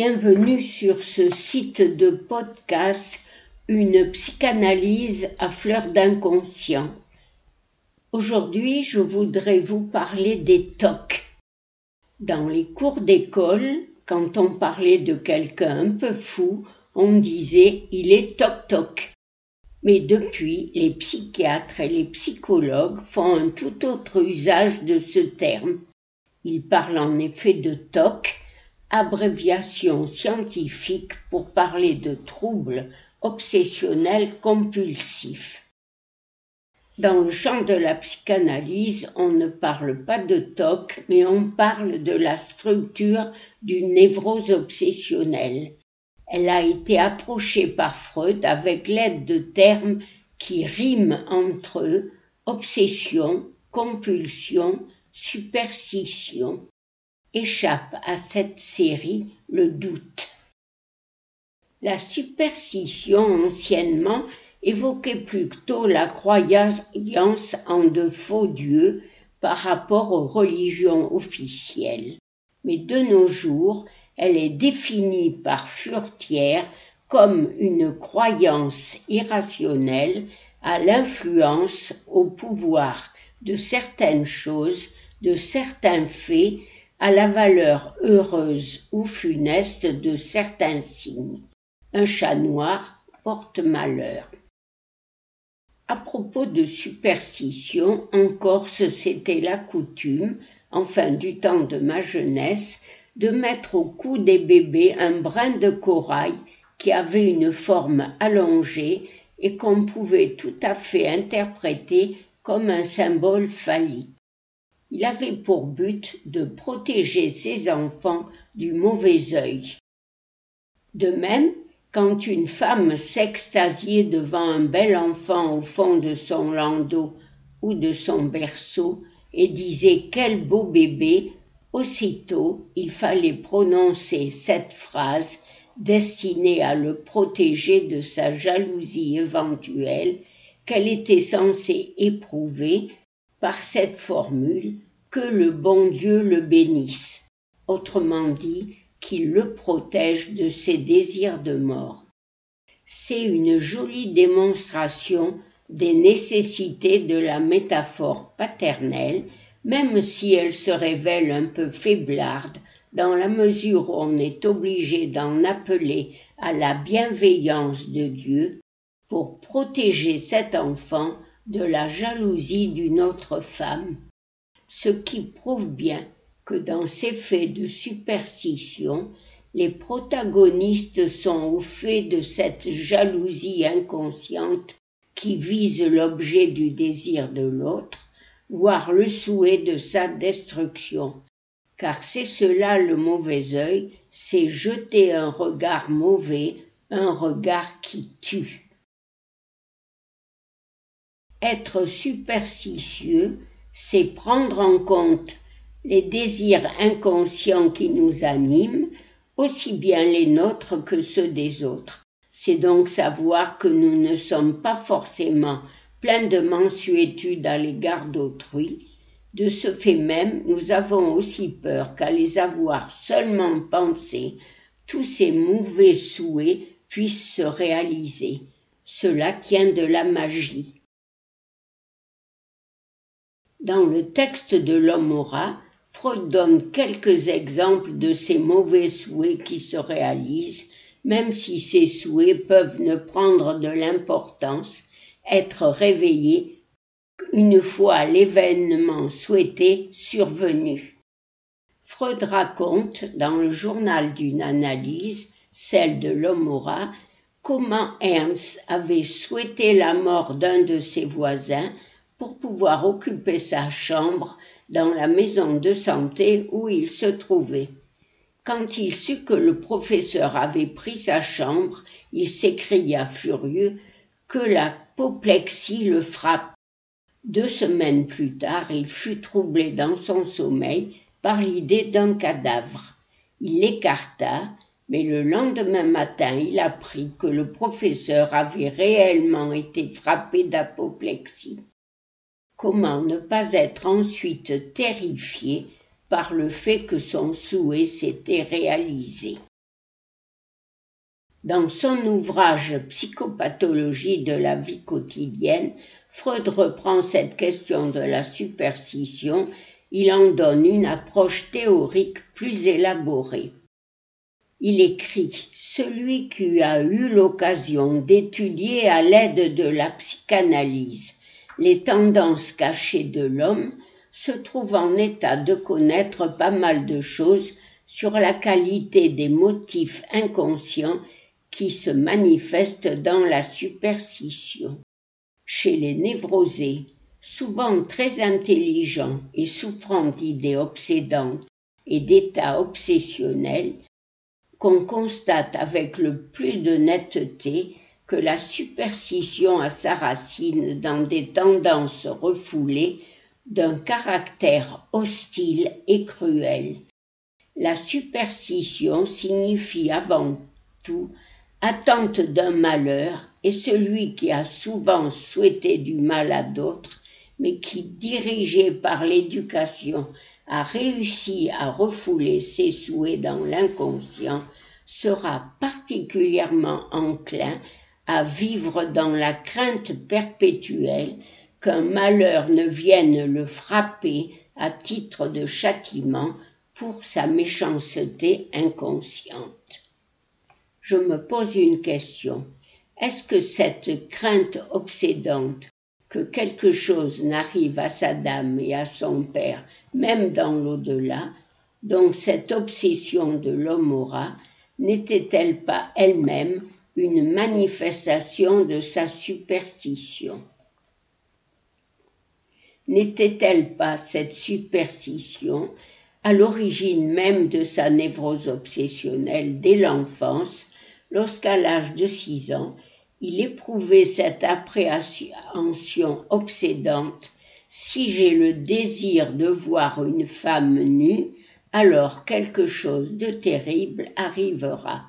Bienvenue sur ce site de podcast Une psychanalyse à fleur d'inconscient. Aujourd'hui, je voudrais vous parler des tocs. Dans les cours d'école, quand on parlait de quelqu'un un peu fou, on disait il est toc-toc. Mais depuis, les psychiatres et les psychologues font un tout autre usage de ce terme. Ils parlent en effet de TOC, abréviation scientifique pour parler de troubles obsessionnels compulsifs. Dans le champ de la psychanalyse, on ne parle pas de TOC, mais on parle de la structure d'une névrose obsessionnelle. Elle a été approchée par Freud avec l'aide de termes qui riment entre eux obsession, compulsion, superstition échappe à cette série le doute. La superstition anciennement évoquait plutôt la croyance en de faux dieux par rapport aux religions officielles. Mais de nos jours, elle est définie par Furtière comme une croyance irrationnelle à l'influence, au pouvoir de certaines choses, de certains faits à la valeur heureuse ou funeste de certains signes. Un chat noir porte malheur. À propos de superstition, en Corse c'était la coutume, enfin du temps de ma jeunesse, de mettre au cou des bébés un brin de corail qui avait une forme allongée et qu'on pouvait tout à fait interpréter comme un symbole phallique. Il avait pour but de protéger ses enfants du mauvais œil. De même, quand une femme s'extasiait devant un bel enfant au fond de son landau ou de son berceau et disait quel beau bébé, aussitôt il fallait prononcer cette phrase destinée à le protéger de sa jalousie éventuelle qu'elle était censée éprouver par cette formule que le bon Dieu le bénisse, autrement dit qu'il le protège de ses désirs de mort. C'est une jolie démonstration des nécessités de la métaphore paternelle, même si elle se révèle un peu faiblarde dans la mesure où on est obligé d'en appeler à la bienveillance de Dieu pour protéger cet enfant de la jalousie d'une autre femme, ce qui prouve bien que dans ces faits de superstition, les protagonistes sont au fait de cette jalousie inconsciente qui vise l'objet du désir de l'autre, voire le souhait de sa destruction. Car c'est cela le mauvais œil, c'est jeter un regard mauvais, un regard qui tue. Être superstitieux, c'est prendre en compte les désirs inconscients qui nous animent, aussi bien les nôtres que ceux des autres. C'est donc savoir que nous ne sommes pas forcément pleins de mansuétude à l'égard d'autrui. De ce fait même, nous avons aussi peur qu'à les avoir seulement pensés, tous ces mauvais souhaits puissent se réaliser. Cela tient de la magie. Dans le texte de l'homme Freud donne quelques exemples de ces mauvais souhaits qui se réalisent, même si ces souhaits peuvent ne prendre de l'importance, être réveillés une fois l'événement souhaité survenu. Freud raconte dans le journal d'une analyse, celle de l'homme comment Ernst avait souhaité la mort d'un de ses voisins pour pouvoir occuper sa chambre dans la maison de santé où il se trouvait. Quand il sut que le professeur avait pris sa chambre, il s'écria furieux que l'apoplexie le frappe. Deux semaines plus tard, il fut troublé dans son sommeil par l'idée d'un cadavre. Il l'écarta, mais le lendemain matin, il apprit que le professeur avait réellement été frappé d'apoplexie. Comment ne pas être ensuite terrifié par le fait que son souhait s'était réalisé Dans son ouvrage Psychopathologie de la vie quotidienne, Freud reprend cette question de la superstition, il en donne une approche théorique plus élaborée. Il écrit Celui qui a eu l'occasion d'étudier à l'aide de la psychanalyse les tendances cachées de l'homme se trouve en état de connaître pas mal de choses sur la qualité des motifs inconscients qui se manifestent dans la superstition. Chez les névrosés, souvent très intelligents et souffrant d'idées obsédantes et d'états obsessionnels, qu'on constate avec le plus de netteté que la superstition a sa racine dans des tendances refoulées d'un caractère hostile et cruel. La superstition signifie avant tout attente d'un malheur et celui qui a souvent souhaité du mal à d'autres, mais qui, dirigé par l'éducation, a réussi à refouler ses souhaits dans l'inconscient, sera particulièrement enclin à vivre dans la crainte perpétuelle qu'un malheur ne vienne le frapper à titre de châtiment pour sa méchanceté inconsciente. Je me pose une question. Est-ce que cette crainte obsédante que quelque chose n'arrive à sa dame et à son père, même dans l'au-delà, dont cette obsession de l'homme aura, n'était-elle pas elle-même une manifestation de sa superstition N'était-elle pas cette superstition à l'origine même de sa névrose obsessionnelle dès l'enfance, lorsqu'à l'âge de six ans, il éprouvait cette appréhension obsédante si j'ai le désir de voir une femme nue, alors quelque chose de terrible arrivera.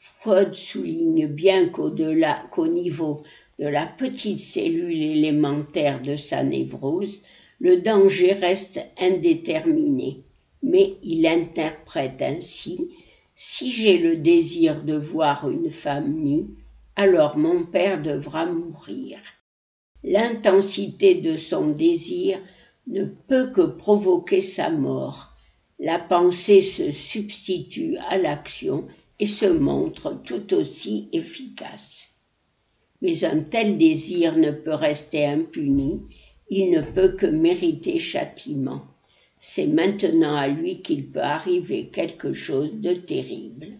Freud souligne bien qu'au-delà, qu'au niveau de la petite cellule élémentaire de sa névrose, le danger reste indéterminé. Mais il interprète ainsi Si j'ai le désir de voir une femme nue, alors mon père devra mourir. L'intensité de son désir ne peut que provoquer sa mort. La pensée se substitue à l'action et se montre tout aussi efficace. Mais un tel désir ne peut rester impuni, il ne peut que mériter châtiment. C'est maintenant à lui qu'il peut arriver quelque chose de terrible.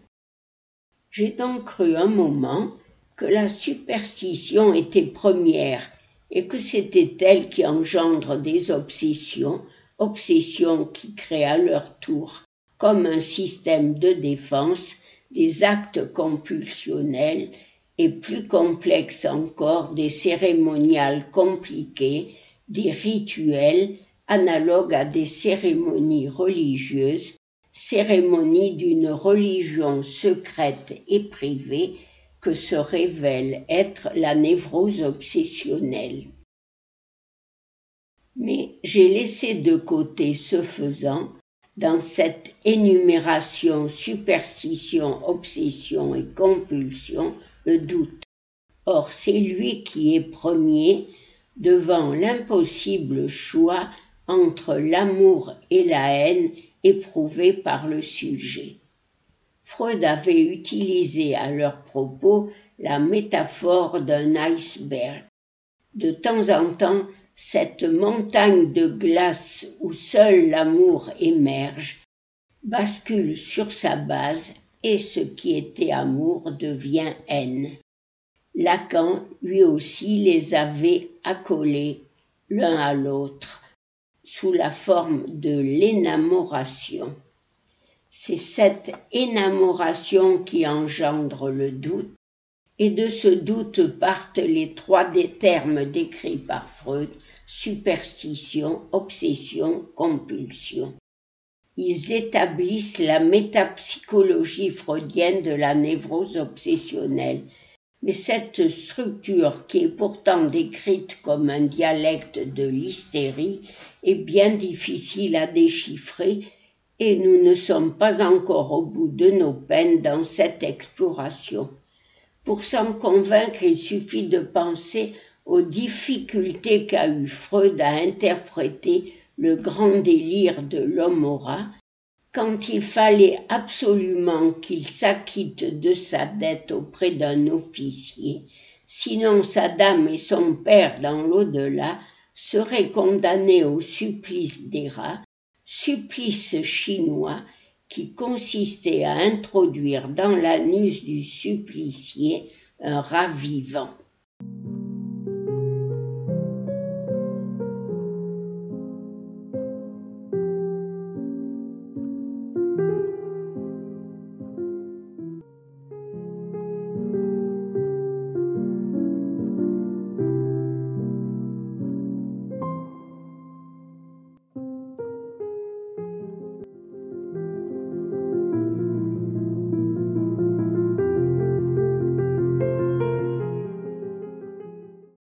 J'ai donc cru un moment que la superstition était première et que c'était elle qui engendre des obsessions, obsessions qui créent à leur tour, comme un système de défense, des actes compulsionnels et plus complexes encore des cérémoniales compliquées, des rituels analogues à des cérémonies religieuses, cérémonies d'une religion secrète et privée que se révèle être la névrose obsessionnelle. Mais j'ai laissé de côté ce faisant dans cette énumération superstition, obsession et compulsion le doute. Or c'est lui qui est premier devant l'impossible choix entre l'amour et la haine éprouvés par le sujet. Freud avait utilisé à leur propos la métaphore d'un iceberg. De temps en temps, cette montagne de glace où seul l'amour émerge bascule sur sa base et ce qui était amour devient haine. Lacan, lui aussi, les avait accolés l'un à l'autre sous la forme de l'énamoration. C'est cette énamoration qui engendre le doute, et de ce doute partent les trois des termes décrits par Freud superstition, obsession, compulsion. Ils établissent la métapsychologie freudienne de la névrose obsessionnelle. Mais cette structure, qui est pourtant décrite comme un dialecte de l'hystérie, est bien difficile à déchiffrer et nous ne sommes pas encore au bout de nos peines dans cette exploration. Pour s'en convaincre, il suffit de penser aux difficultés qu'a eu Freud à interpréter le grand délire de l'homme quand il fallait absolument qu'il s'acquitte de sa dette auprès d'un officier, sinon sa dame et son père dans l'au-delà seraient condamnés au supplice des rats, supplice chinois qui consistait à introduire dans l'anus du supplicié un rat vivant.